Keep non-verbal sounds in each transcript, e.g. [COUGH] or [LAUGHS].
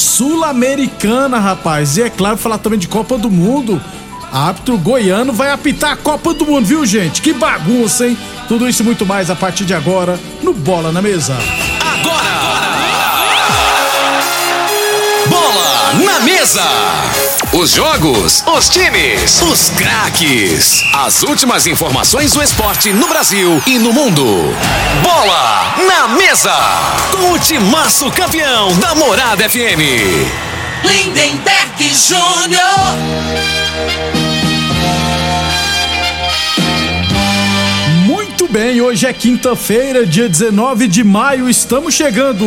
Sul-Americana, rapaz. E é claro, falar também de Copa do Mundo. Árbitro goiano vai apitar a Copa do Mundo, viu, gente? Que bagunça, hein? Tudo isso e muito mais a partir de agora no Bola na Mesa. Bola na mesa. Os jogos, os times, os craques. As últimas informações do esporte no Brasil e no mundo. Bola na mesa. Com o timaço campeão da Morada FM. Lindenberg Júnior. Muito bem, hoje é quinta-feira, dia 19 de maio, estamos chegando.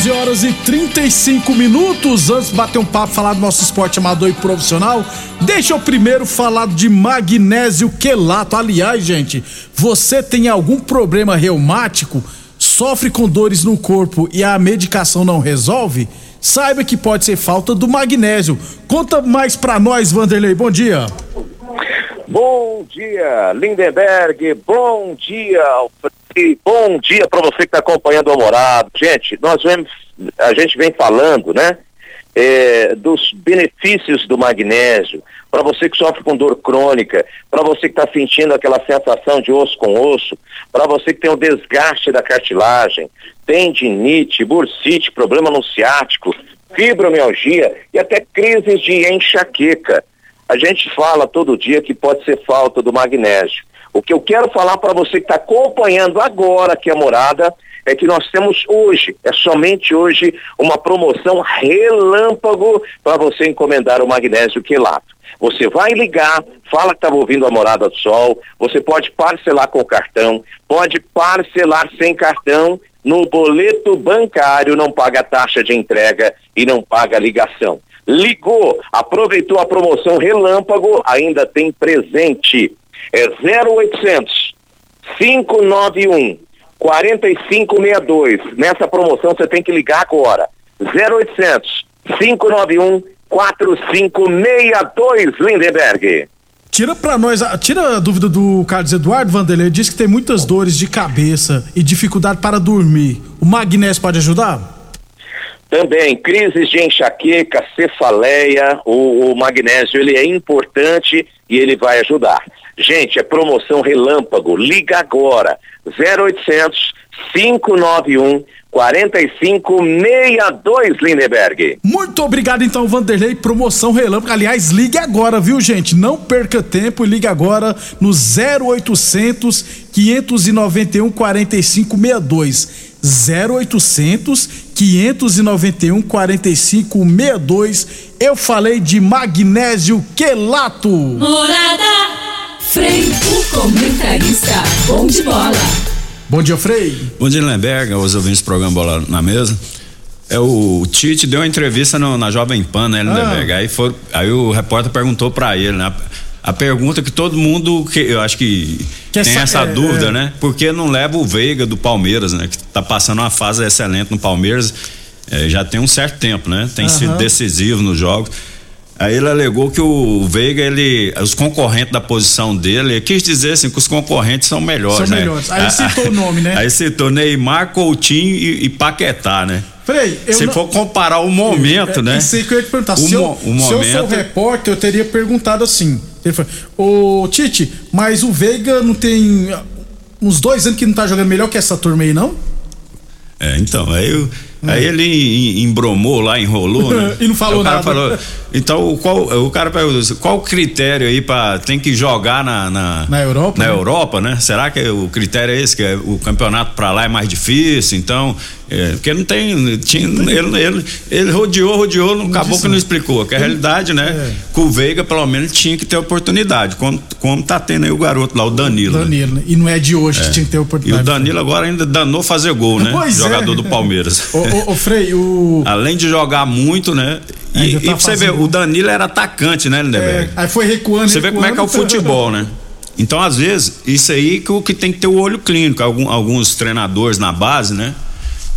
São 11 horas e 35 minutos. Antes de bater um papo, falar do nosso esporte amador e profissional, deixa eu primeiro falar de magnésio quelato. Aliás, gente, você tem algum problema reumático, sofre com dores no corpo e a medicação não resolve? Saiba que pode ser falta do magnésio. Conta mais pra nós, Vanderlei. Bom dia. Bom dia, Lindenberg. Bom dia, Alfredo. Bom dia para você que está acompanhando o Morado. Gente, nós vemos, a gente vem falando, né, é, dos benefícios do magnésio. Para você que sofre com dor crônica, para você que está sentindo aquela sensação de osso com osso, para você que tem o desgaste da cartilagem, tendinite, bursite, problema no ciático, fibromialgia e até crises de enxaqueca. A gente fala todo dia que pode ser falta do magnésio. O que eu quero falar para você que está acompanhando agora aqui a morada é que nós temos hoje, é somente hoje, uma promoção relâmpago para você encomendar o magnésio quelato. Você vai ligar, fala que estava ouvindo a Morada do Sol, você pode parcelar com cartão, pode parcelar sem cartão, no boleto bancário não paga taxa de entrega e não paga ligação. Ligou, aproveitou a promoção relâmpago, ainda tem presente. É 0800 591 4562. Nessa promoção você tem que ligar agora. 0800 591 4562, Lindenberg. Tira pra nós, a- tira a dúvida do Carlos Eduardo Vanderlei. Ele disse que tem muitas dores de cabeça e dificuldade para dormir. O magnésio pode ajudar? Também, crises de enxaqueca, cefaleia, o, o magnésio ele é importante e ele vai ajudar. Gente, é promoção relâmpago, liga agora, 0800 591 4562, Lindenberg. Muito obrigado então, Vanderlei. Promoção relâmpago. Aliás, ligue agora, viu, gente? Não perca tempo e ligue agora no 0800 591 4562. 0800 591 4562. Eu falei de magnésio quelato. Morada. Frei, o comentarista. Bom de bola. Bom dia, Frei. Bom dia, Lemberg, aos ouvintes do programa Bola na Mesa. É, o Tite deu uma entrevista no- na Jovem Pan, né, Lindeberg? Ah. Aí, foi, aí o repórter perguntou pra ele, né? A pergunta que todo mundo, que eu acho que Que tem essa- essa é, dúvida, é. né? Por que não leva o Veiga do Palmeiras, né? Que tá passando uma fase excelente no Palmeiras, é, já tem um certo tempo, né? Tem sido Aham. decisivo nos jogos. Aí ele alegou que o Veiga, ele, os concorrentes da posição dele, ele quis dizer assim que os concorrentes são melhores, São né? melhores. Aí citou o nome, né? [LAUGHS] Aí citou Neymar, Coutinho e, e Paquetá, né? Frei, eu Se não- for comparar o momento, é, né? Isso aí que eu ia te perguntar. O se, eu, mo- o se eu sou momento- repórter, eu teria perguntado assim. Ele falou, ô Tite, mas o Veiga não tem ah, uns dois anos que não tá jogando melhor que essa turma aí, não? É, então, aí, eu- aí ele em- embromou lá, enrolou, né? [LAUGHS] E não falou nada. Falou, então, qual, o cara perguntou assim, qual o critério aí pra. Tem que jogar na. Na, Na Europa, Na né? Europa, né? Será que o critério é esse? Que é o campeonato pra lá é mais difícil? Então. É, porque não tem. Tinha, ele, ele, ele rodeou, rodeou, não, acabou que não explicou. Que a realidade, né? É. Com o Veiga, pelo menos, tinha que ter oportunidade. Como, como tá tendo aí o garoto lá, o Danilo. né? Danilo, né? E não é de hoje que tinha que ter E oportunidade. o Danilo agora ainda danou fazer gol, né? Pois é. Jogador do Palmeiras. [LAUGHS] Ô, ô, ô, Frei, o. [LAUGHS] Além de jogar muito, né? E, Ainda e tá pra você ver, o Danilo era atacante, né, é, Lindeberg? aí foi recuando. Você vê como é que é o recuando. futebol, né? Então, às vezes, isso aí que o que tem que ter o olho clínico. Algum- alguns treinadores na base, né?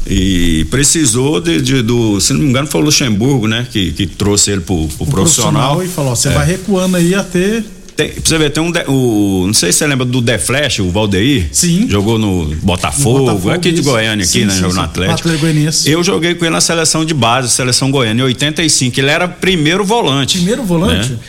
E precisou de, de- do, se não me engano, foi o Luxemburgo, né? Que, que trouxe ele pro, pro O profissional. E falou: você É. vai recuando aí até. Tem, pra você ver, tem um. de- o, não sei se você lembra do The Flash, o Valdeir. Sim. Jogou no Botafogo, No Botafogo, aqui de isso. Goiânia, aqui, Sim, né? sim, Jogou no Atlético. Atlético Goianiense. Eu joguei com ele na seleção de base, seleção goiana, em 85. Ele era primeiro volante. Primeiro volante? né?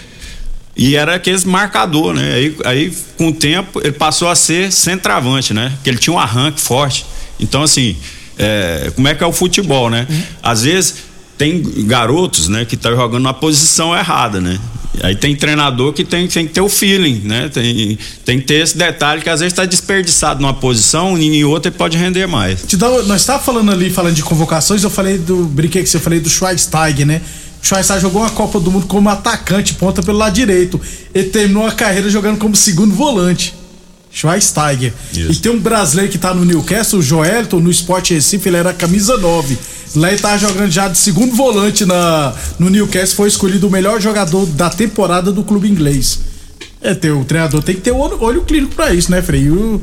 E era aqueles marcador, né? Aí, aí, com o tempo, ele passou a ser centroavante, né? Porque ele tinha um arranque forte. Então, assim, é, como é que é o futebol, né? Uhum. Às vezes tem garotos, né, que tá jogando na posição errada, né? Aí tem treinador que tem, tem que ter o feeling, né? Tem, tem que ter esse detalhe que às vezes está desperdiçado numa posição e em outra ele pode render mais. Te dá, nós estávamos falando ali, falando de convocações, eu falei do. Brinquei que você falei do Schweinsteiger, né? O Schweinsteiger jogou uma Copa do Mundo como atacante, ponta pelo lado direito. Ele terminou a carreira jogando como segundo volante. Schweinsteiger. Isso. E tem um brasileiro que tá no Newcastle, o Joelton, no Sport Recife, ele era camisa 9. Lá ele tava jogando já de segundo volante na, no Newcastle, foi escolhido o melhor jogador da temporada do clube inglês. É, ter, o treinador tem que ter olho, olho clínico pra isso, né, Frei? E, o-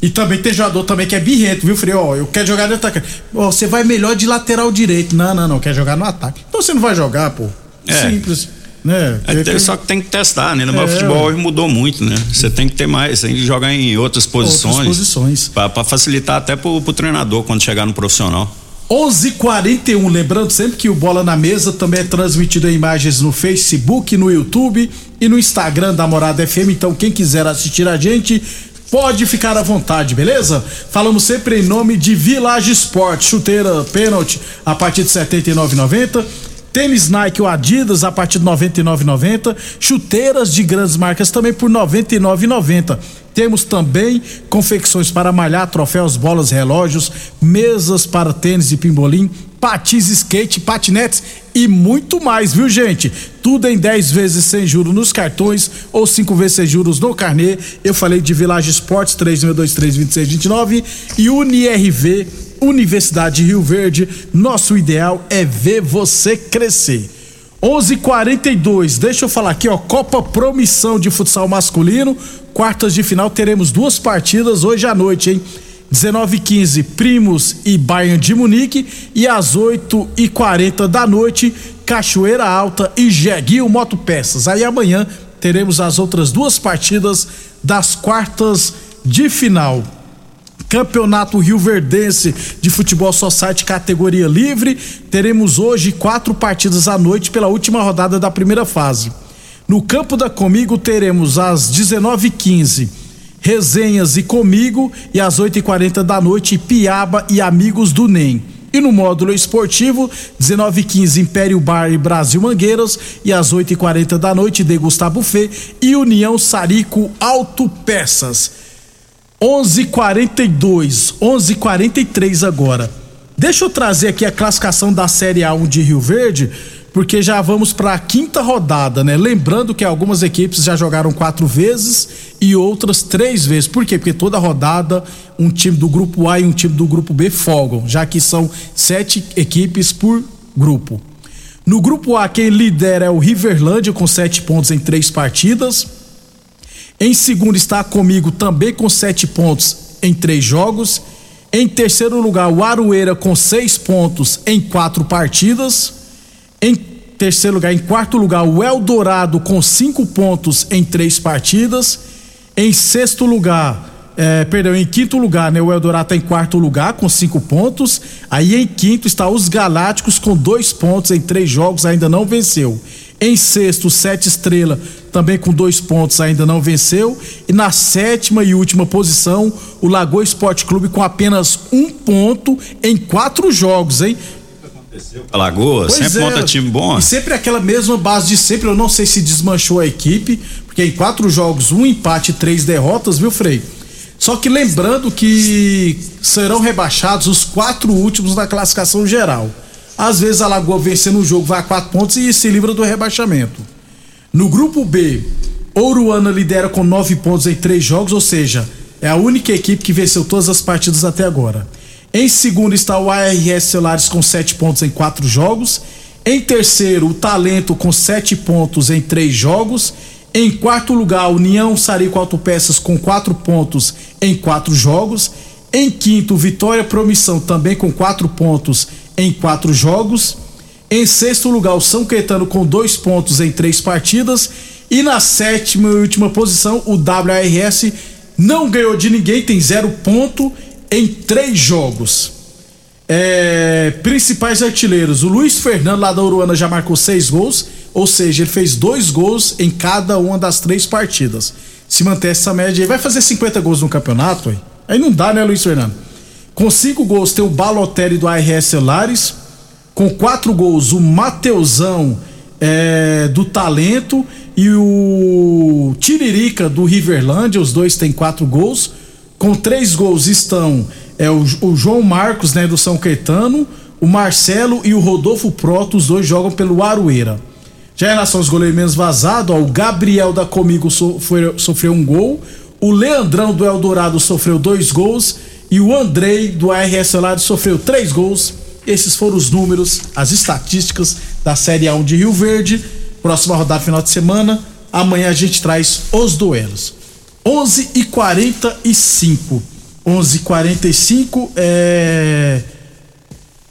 e também tem jogador também que é birrento, viu, Frei? Ó, eu quero jogar de atacante. Ó, você vai melhor de lateral direito. Não, não, não, quer jogar no ataque. Então você não vai jogar, pô. É. Simples. Né? É, só que tem que testar, né? Mas É, o futebol hoje mudou muito, né? Você tem que ter mais, tem que jogar em outras posições. posições. Pra, pra facilitar até pro, pro treinador quando chegar no profissional. 11:41 lembrando sempre que o Bola na Mesa também é transmitido em imagens no Facebook, no YouTube e no Instagram da Morada FM. Então, quem quiser assistir a gente, pode ficar à vontade, beleza? Falamos sempre em nome de Village Sport, chuteira pênalti a partir de R$ 79,90. Tênis Nike ou Adidas a partir de R$ 99,90. Chuteiras de grandes marcas também por R$ 99,90. Temos também confecções para malhar, troféus, bolas, relógios, mesas para tênis e pimbolim, patins, skate, patinetes e muito mais, viu gente? Tudo em 10 vezes sem juros nos cartões ou 5 vezes sem juros no carnê. Eu falei de Village Esportes 36232629 e UniRV Universidade de Rio Verde. Nosso ideal é ver você crescer. 11:42. Deixa eu falar aqui, ó, Copa Promissão de Futsal Masculino, quartas de final teremos duas partidas hoje à noite, hein? 19 h 15 Primos e Bayern de Munique e às 8 h 40 da noite Cachoeira Alta e Jeguinho Motopeças. Aí amanhã teremos as outras duas partidas das quartas de final. Campeonato Rio Verdense de Futebol Society categoria livre. Teremos hoje quatro partidas à noite pela última rodada da primeira fase. No campo da Comigo teremos às 19h15 Resenhas e Comigo e às 8h40 da noite Piaba e Amigos do NEM. E no módulo esportivo, 19h15 Império Bar e Brasil Mangueiras e às 8h40 da noite Degustar Buffet e União Sarico Autopeças. 11:42, 11:43 agora. Deixa eu trazer aqui a classificação da Série A1 de Rio Verde, porque já vamos para a quinta rodada, né? Lembrando que algumas equipes já jogaram quatro vezes e outras três vezes. Por quê? Porque toda rodada um time do grupo A e um time do grupo B folgam, já que são sete equipes por grupo. No grupo A, quem lidera é o Riverlândia com sete pontos em três partidas. Em segundo está comigo também com sete pontos em três jogos. Em terceiro lugar, o Arueira com seis pontos em quatro partidas. Em terceiro lugar, em quarto lugar, o Eldorado com cinco pontos em três partidas. Em sexto lugar, é, perdão, em quinto lugar, né, o Eldorado está em quarto lugar com cinco pontos. Aí em quinto está os Galácticos com dois pontos em três jogos, ainda não venceu. Em sexto, Sete Estrela, também com dois pontos, ainda não venceu. E na sétima e última posição, o Lagoa Esporte Clube com apenas um ponto em quatro jogos, hein? Lagoa, Pois sempre é. monta time bom. E sempre aquela mesma base de sempre. Eu não sei se desmanchou a equipe, porque em quatro jogos, um empate e três derrotas, viu, Frei? Só que lembrando que serão rebaixados os quatro últimos da classificação geral. Às vezes a Lagoa vencendo o jogo vai a quatro pontos e se livra do rebaixamento. No grupo B, Ouruana lidera com nove pontos em três jogos, ou seja, é a única equipe que venceu todas as partidas até agora. Em segundo está o ARS Celulares com sete pontos em quatro jogos. Em terceiro, o Talento com sete pontos em três jogos. Em quarto lugar, União Sarico Autopeças com quatro pontos em quatro jogos. Em quinto, Vitória Promissão também com quatro pontos em quatro jogos. Em sexto lugar, o São Caetano com dois pontos em três partidas. E na sétima e última posição, o WRS não ganhou de ninguém, tem zero ponto em três jogos. É, principais artilheiros: o Luiz Fernando lá da Uruana já marcou seis gols, ou seja, ele fez dois gols em cada uma das três partidas. Se manter essa média aí, vai fazer 50 gols no campeonato? Aí, aí não dá, né, Luiz Fernando? Com cinco gols tem o Balotelli do ARS Celulares. Com quatro gols, o Mateusão é, do Talento e o Tiririca do Riverlândia. Os dois têm quatro gols. Com três gols estão é, o, o João Marcos, né, do São Caetano, o Marcelo e o Rodolfo Proto. Os dois jogam pelo Arueira. Já em relação aos goleiros menos vazados, o Gabriel da Comigo so- foi- sofreu um gol, o Leandrão do Eldorado sofreu dois gols e o Andrei do ARS Celulares sofreu três gols. Esses foram os números, as estatísticas da Série A1 de Rio Verde. Próxima rodada final de semana. Amanhã a gente traz os duelos. 11 e 45 11 e 45 é.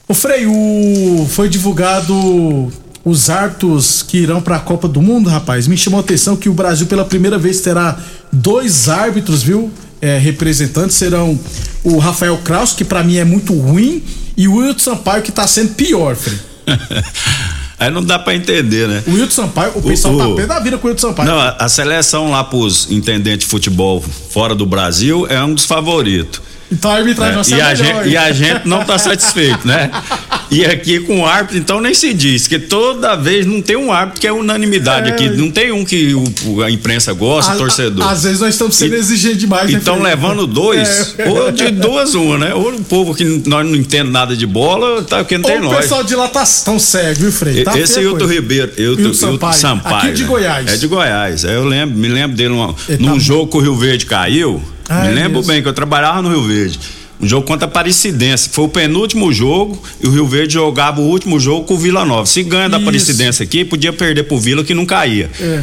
O Frei, o... foi divulgado os árbitros que irão para a Copa do Mundo, rapaz. Me chamou a atenção que o Brasil pela primeira vez terá dois árbitros, viu? É, representantes serão o Rafael Kraus, que para mim é muito ruim, e o Wilton Sampaio, que tá sendo pior. [LAUGHS] Aí não dá pra entender, né? O Wilton Sampaio, o pessoal o- tá pé da vida com o Wilton Sampaio. Não, a, a seleção lá pros intendentes de futebol fora do Brasil é um dos favoritos. Então a arbitragem né? nossa e, é a gente, e a gente não tá satisfeito, né? E aqui com o árbitro, então nem se diz, que toda vez não tem um árbitro que é unanimidade É. aqui. Não tem um que o- o- a imprensa gosta, A- o torcedor. a- Às vezes nós estamos sendo exigentes demais, né, Então Frei? levando dois, É. ou de duas uma, né? Ou o povo que nós não entende nada de bola, tá porque não tem Ou o nós. pessoal de lá tá tão cego, viu, Frei? Tá Esse Hilton. Ribeiro, Hilton, Sampaio. Sampaio. Aqui de né? Goiás. É de Goiás. É, Eu lembro, me lembro dele Ele num tá- jogo que o Rio Verde caiu. Ah, me lembro bem que eu trabalhava no Rio Verde. Um jogo contra a Aparecidense, que foi o penúltimo jogo, e o Rio Verde jogava o último jogo com o Vila Nova. Se ganha da. Aparecidense aqui, podia perder pro Vila que não caía. É.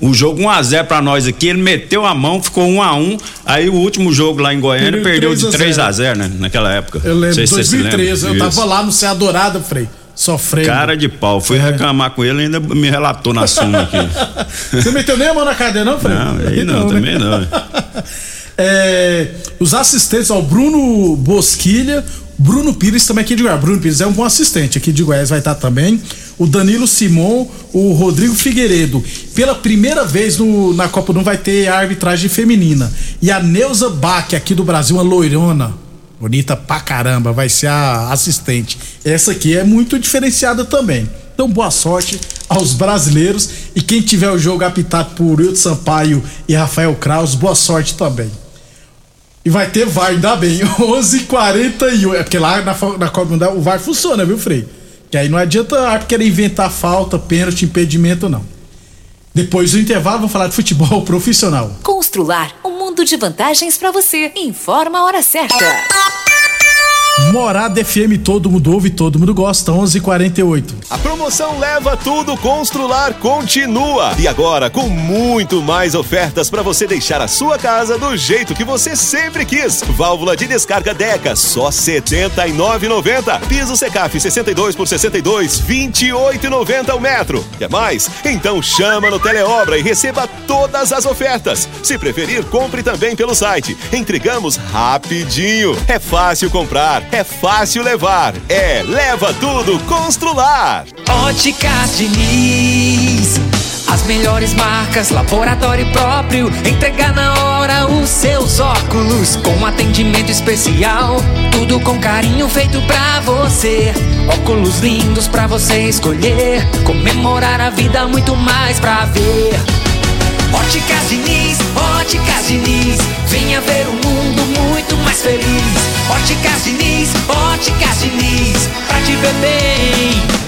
O jogo 1x0 pra nós aqui, ele meteu a mão, ficou 1x1. Aí o último jogo lá em Goiânia Perdeu de 3 a 0. 3x0, né? Naquela época. Eu Não lembro, sei se você se 2013, eu tava lá no Céu Dourado, Frei. Sofrendo. Cara de pau. Fui É. reclamar com ele e ainda me relatou na suma aqui. [LAUGHS] Você meteu nem a mão na cadeira, não, Frei? Não, aí não, né? também não. [LAUGHS] É, os assistentes, ó, o Bruno Bosquilha, Bruno Pires também aqui de Goiás. Bruno Pires é um bom assistente aqui de Goiás, vai estar também. O Danilo Simon, o Rodrigo Figueiredo. Pela primeira vez no- na Copa não vai ter arbitragem feminina. E a Neuza Bach, aqui do Brasil, uma loirona. Bonita pra caramba, vai ser a assistente. Essa aqui é muito diferenciada também. Então, boa sorte aos brasileiros. E quem tiver o jogo apitado por Wilton Sampaio e Rafael Kraus, boa sorte também. E vai ter VAR, ainda bem. [LAUGHS] 11h41. É porque lá na, na Copa Mundial o VAR funciona, viu, Frei? Que aí não adianta a querer inventar falta, pênalti, impedimento, não. Depois do intervalo, vou falar de futebol [LAUGHS] profissional. Constru Constrular, um mundo de vantagens para você. Informa a hora certa. Morada FM, todo mundo ouve, todo mundo gosta, 11:48. A promoção Leva Tudo Constrular continua e agora com muito mais ofertas para você deixar a sua casa do jeito que você sempre quis. Válvula de descarga Deca só R$ 79,90. Piso Secaf 62 por 62, 28,90 o metro. Quer mais? Então chama no Teleobra e receba todas as ofertas. Se preferir, compre também pelo site. Entregamos rapidinho. É fácil comprar, é fácil levar. É Leva Tudo Constrular. Óticas Diniz. As melhores marcas, laboratório próprio. Entregar na hora os seus óculos. Com atendimento especial. Tudo com carinho feito pra você. Óculos lindos pra você escolher. Comemorar a vida, muito mais pra ver. Óticas Diniz, Óticas Diniz. Venha ver um mundo muito mais feliz. Óticas Diniz, Óticas Diniz. Pra te ver bem.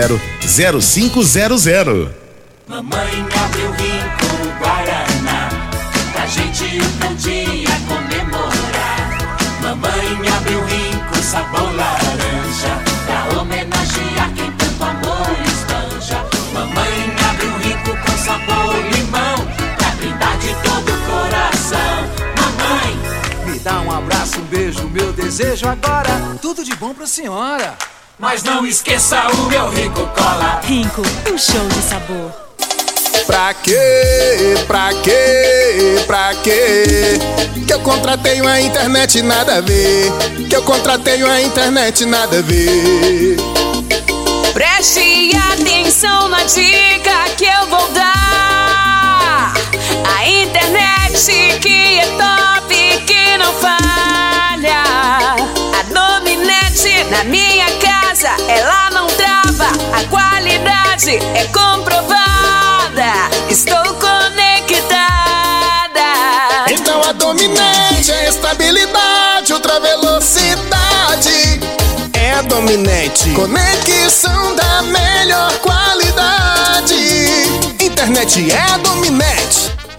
0500. Mamãe abriu rico Guaraná Pra gente um dia comemorar Mamãe abriu rico sabor laranja Pra homenagear quem tanto amor espanja Mamãe abriu rico com sabor limão Pra brindar de todo o coração Mamãe Me dá um abraço, um beijo, meu desejo agora. Tudo de bom pra senhora. Mas não esqueça o meu rico cola Rinco, um show de sabor. Pra quê? Pra quê? Pra quê? Que eu contratei uma internet nada a ver. Que eu contratei uma internet nada a ver. Preste atenção na dica que eu vou dar. A internet que é top, que não falha. A dominete na minha casa, ela não trava. A qualidade é comprovada. Estou conectada. Então a dominante é estabilidade, ultra velocidade. É dominante. Conexão da melhor qualidade. Internet é dominante.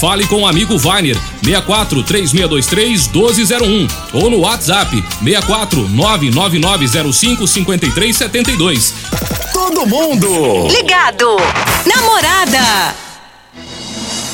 Fale com o amigo Vainer 64 3623 1201 ou no WhatsApp 64 99905 5372. Todo mundo Ligado. Namorada.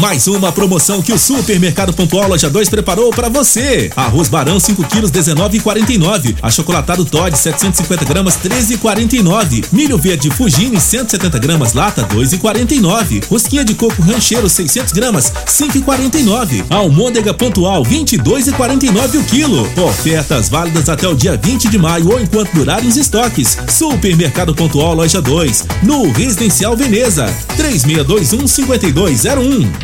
Mais uma promoção que o Supermercado Pontual Loja 2 preparou para você. Arroz Barão 5 quilos 19,49. Achocolatado Todd 750 gramas 13,49. Milho verde Fugini 170 gramas lata 2,49. Rosquinha de coco rancheiro 600 gramas 5,49. Almôndega Pontual 22,49 o quilo. Ofertas válidas até o dia 20 de maio ou enquanto durarem os estoques. Supermercado Pontual Loja 2 no Residencial Veneza 3621 5201.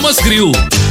Grill.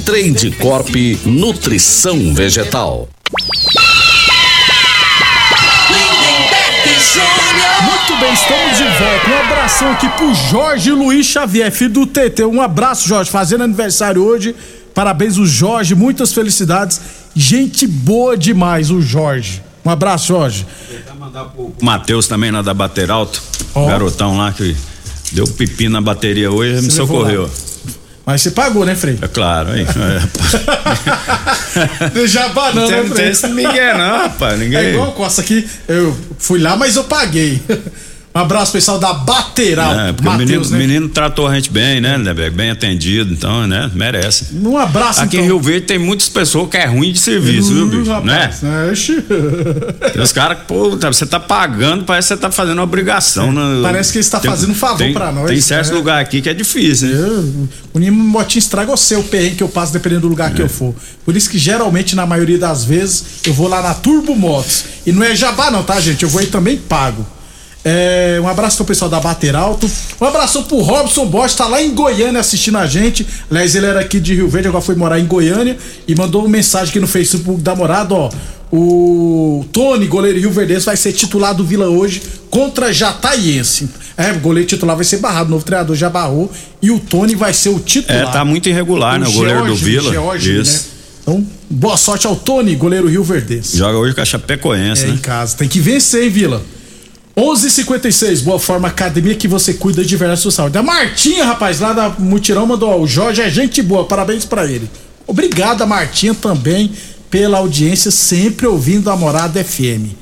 Trade Corp Nutrição Vegetal. Muito bem, estamos de volta. Um abração aqui pro Jorge Luiz Xavier, filho do TT. Um abraço, Jorge, fazendo aniversário hoje. Parabéns, o Jorge, muitas felicidades. Gente boa demais, o Jorge. Um abraço, Jorge. O Matheus também lá da Bater Alto, garotão lá que deu pipi na bateria hoje, me Você levou socorreu. lá. Mas você pagou, né, Frei? É claro, hein? [LAUGHS] De Jabá não, né, não Frei? tem esse migué não, rapaz, ninguém- É igual o Costa aqui, eu fui lá, mas eu paguei. Um abraço, pessoal da Bateral. É, porque o menino, né? menino tratou a gente bem, né, Lindeberg? Bem atendido, então, né? Merece. Um abraço, Aqui então. em Rio Verde tem muitas pessoas que é ruim de serviço, viu, bicho? Hum, Né? rapaz, né? Ixi. Tem os caras que, pô, tá- você tá pagando, parece que você tá fazendo uma obrigação. né? Parece que ele está Tem- fazendo um favor tem- pra nós, Tem certos né? lugares aqui que é difícil, né? O Nimo Motinho estraga o seu perrengue que eu passo dependendo do lugar É. que eu for. Por isso que geralmente, na maioria das vezes, eu vou lá na Turbo Motos. E não é jabá não, tá, gente? Eu vou aí também pago. É, um abraço pro pessoal da Bater Alto. Um abraço pro Robson Bosch, tá lá em Goiânia assistindo a gente. Aliás, ele era aqui de Rio Verde, agora foi morar em Goiânia. E mandou uma mensagem aqui no Facebook da morada, ó. O Tony, goleiro Rio Verde, vai ser titular do Vila hoje contra Jataiense. É, o goleiro titular vai ser barrado, o novo treinador já barrou. E o Tony vai ser o titular. É, tá muito irregular, né? O goleiro do George, Vila. George, Isso. né? Então, boa sorte ao Tony, goleiro Rio Verde. Joga hoje com a Chapecoense, É, né? em casa. Tem que vencer, hein, Vila? 11:56 Boa Forma Academia que você cuida de verdade da sua saúde. A Martinha, rapaz, lá da Mutirão mandou, ó, o Jorge é gente boa, parabéns pra ele. Obrigado a Martinha também pela audiência, sempre ouvindo a Morada FM.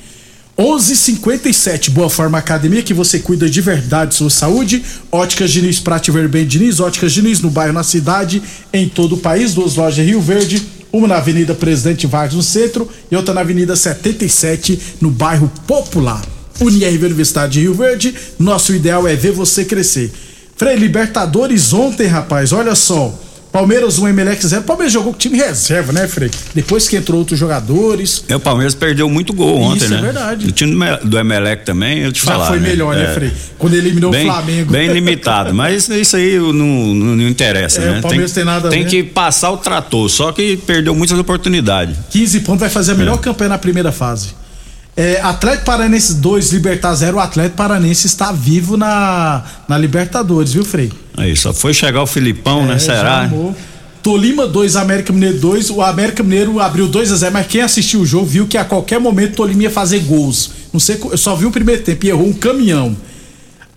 11:57 Boa Forma Academia que você cuida de verdade de sua saúde. Óticas Diniz, Prate Verben Diniz, Óticas Diniz no bairro, na cidade, em todo o país. Duas lojas Rio Verde, uma na Avenida Presidente Vargas no centro e outra na Avenida 77 no bairro Popular. UniRV Universidade de Rio Verde, nosso ideal é ver você crescer. Frei, Libertadores ontem, rapaz, olha só. Palmeiras 1, Emelec 0. Palmeiras jogou com time reserva, né, Frei? Depois que entrou outros jogadores. É, o Palmeiras perdeu muito gol ontem, Isso né? é verdade. O time do Me- do Emelec também, eu te Já falar. foi né? melhor, né, É. Frei? Quando ele eliminou bem, o Flamengo. Bem limitado, mas isso aí não, não, não interessa, É, né? o Palmeiras tem nada a Tem que passar o trator, só que perdeu muitas oportunidades. 15 pontos, vai fazer a melhor campanha na primeira fase. É, Atlético Paranense 2, Libertar 0. O Atlético Paranense está vivo na, na Libertadores, viu, Frei? Aí, só foi chegar o Filipão, né? É, já Será? Tolima 2, América Mineiro 2. O América Mineiro abriu 2 a 0 mas quem assistiu o jogo viu que a qualquer momento Tolima ia fazer gols. Não sei, eu só vi o primeiro tempo e errou um caminhão.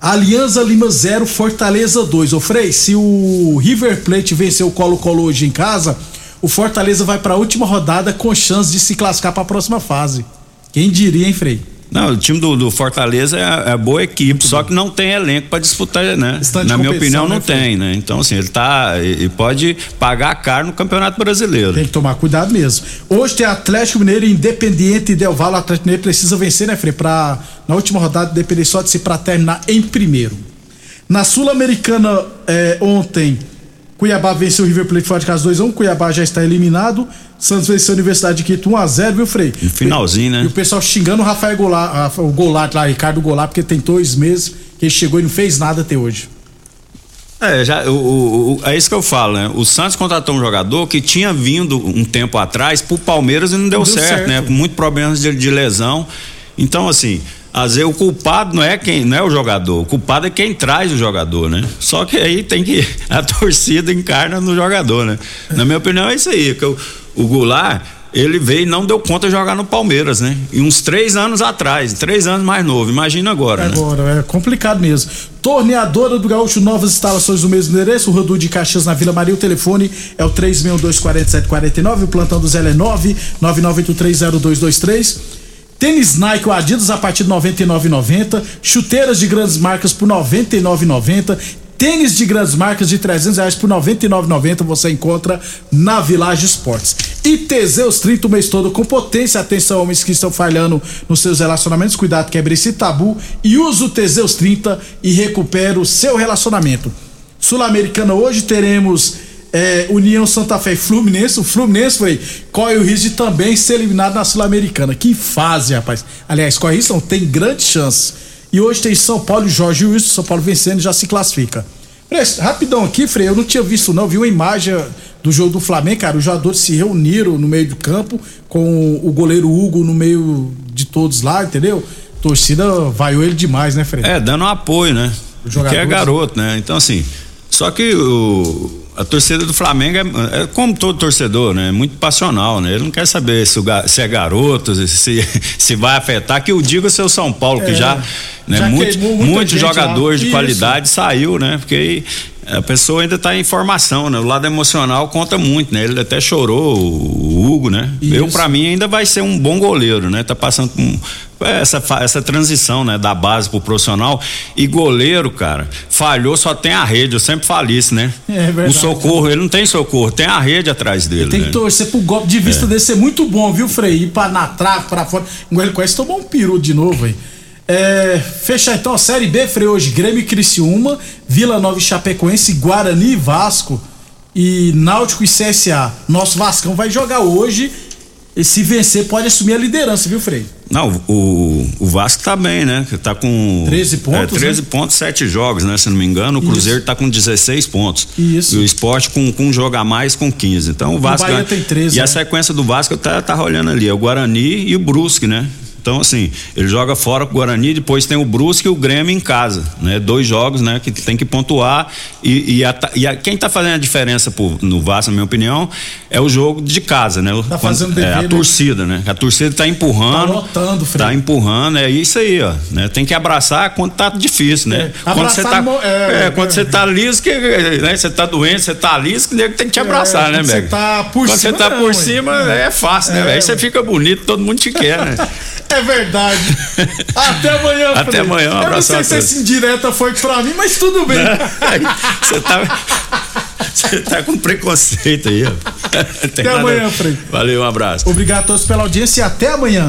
Alianza Lima 0, Fortaleza 2. Ô Frei, se o River Plate vencer o Colo-Colo hoje em casa, o Fortaleza vai para a última rodada com chance de se classificar para a próxima fase. Quem diria, hein, Frei? Não, o time do, do Fortaleza é, é boa equipe, só que não tem elenco para disputar, né? Estante Na minha opinião, não né, tem, né? Então, assim, ele tá. E pode pagar caro no Campeonato Brasileiro. Tem que tomar cuidado mesmo. Hoje tem Atlético Mineiro, Independiente e Del Valle. O Atlético Mineiro precisa vencer, né, Frei? Pra, na última rodada, depender só de si para terminar em primeiro. Na Sul-Americana, eh, ontem, Cuiabá venceu o River Plate fora de casa 2x1. Cuiabá já está eliminado. Santos venceu a Universidade de Quito 1x0, viu, Frei? No finalzinho, né? E o pessoal xingando o Rafael Goulart, o Goulart lá, Ricardo Goulart, porque tem dois meses que ele chegou e não fez nada até hoje. É, já, o, o- o- é isso que eu falo, né? O Santos contratou um jogador que tinha vindo um tempo atrás pro Palmeiras e não deu, Deu certo, certo. né? Com muitos problemas de, de lesão. Então, assim, às vezes o culpado não é quem, não é o jogador, o culpado é quem traz o jogador, né? Só que aí tem que [LAUGHS] a torcida encarna no jogador, né? Na minha opinião é isso aí, que o, o Goulart ele veio e não deu conta de jogar no Palmeiras, né? E uns três anos atrás, três anos mais novo, imagina agora, né? Agora, é complicado mesmo. Torneadora do Gaúcho, novas instalações no mesmo endereço, o Rodu de Caxias na Vila Maria. O telefone é o 3624749, o plantão do Zé é 9 99830223. Tênis Nike ou Adidas a partir de R$ 99,90. Chuteiras de grandes marcas por R$ 99,90. Tênis de grandes marcas de 300 reais por R$ 99,90 você encontra na Village Esportes. E Teseus 30 o mês todo com potência. Atenção, homens que estão falhando nos seus relacionamentos. Cuidado, quebre esse tabu e use o Teseus 30 e recupera o seu relacionamento. Sul-Americana hoje teremos é, União Santa Fé e Fluminense. O Fluminense foi corre o risco de também ser eliminado na Sul-Americana. Que fase, rapaz. Aliás, corre isso, não tem grande chance. E hoje tem São Paulo e Jorge Wilson. São Paulo vencendo já se classifica. Rapidão aqui, Frei, eu não tinha visto não, vi uma imagem do jogo do Flamengo, cara, os jogadores se reuniram no meio do campo com o goleiro Hugo no meio de todos lá, entendeu? Torcida vaiou ele demais, né, Frei? É, dando um apoio, né? Os Porque é garoto, né? Então, assim, só que o, a torcida do Flamengo é, é como todo torcedor, né? É muito passional, né? Ele não quer saber se, o se é garoto, se, se [LAUGHS] vai afetar, que o diga o seu São Paulo, que É, já, né, já muito, muitos jogadores lá. de Isso. qualidade saiu, né? Porque a pessoa ainda está em formação, né? O lado emocional conta muito, né? Ele até chorou, o Hugo, né? Eu, Isso. para mim, ainda vai ser um bom goleiro, né? Tá passando por um- essa, essa transição, né? Da base pro profissional. E goleiro, cara, falhou, só tem a rede. Eu sempre falo isso, né? É verdade. O socorro, ele não tem socorro, tem a rede atrás dele. Tem né? que torcer pro golpe de vista É. desse ser muito bom, viu, Frei? Ir pra na trave, pra fora. Igual ele quase tomou um peru de novo, aí. É, fechar então a Série B, Frei, hoje. Grêmio e Criciúma, Vila Nova e Chapecoense, Guarani e Vasco e Náutico e CSA. Nosso Vascão vai jogar hoje e se vencer pode assumir a liderança, viu, Frei? Não, o, o Vasco tá bem, né? Tá com 13 pontos, É, 13 né? pontos, 7 jogos, né? Se não me engano, o Isso. Cruzeiro tá com 16 pontos. Isso. E o esporte com, com um jogo a mais com 15. Então o Vasco. Bahia tem 13, e né? a sequência do Vasco tá, tá rolando ali. É o Guarani e o Brusque, né? Então, assim, ele joga fora com o Guarani, depois tem o Brusque e o Grêmio em casa, né? Dois jogos, né? Que tem que pontuar e, e, a- e a- quem tá fazendo a diferença pro- no Vasco, na minha opinião, é o jogo de casa, né? Tá Quando- é, a né? torcida, né? A torcida tá empurrando. Tá lotando, Frei. Tá empurrando, é isso aí, ó. Né? Tem que abraçar quando tá difícil, né? É, quando você tá, mo- é, é, quando é. você tá liso, que, né? Você tá doente, você tá liso, que nego tem que te abraçar, né, quando você tá por quando cima, você tá não, por cima, é fácil, né, É, velho? Aí você fica bonito, todo mundo te quer, né? [LAUGHS] É verdade. [LAUGHS] Até amanhã, Até Frei. amanhã, um Eu não abraço sei se essa indireta foi pra mim, mas tudo bem. [LAUGHS] Você tá. Você tá com preconceito aí, ó. Até nada- amanhã, Frei. Valeu, um abraço. Obrigado a todos pela audiência e até amanhã.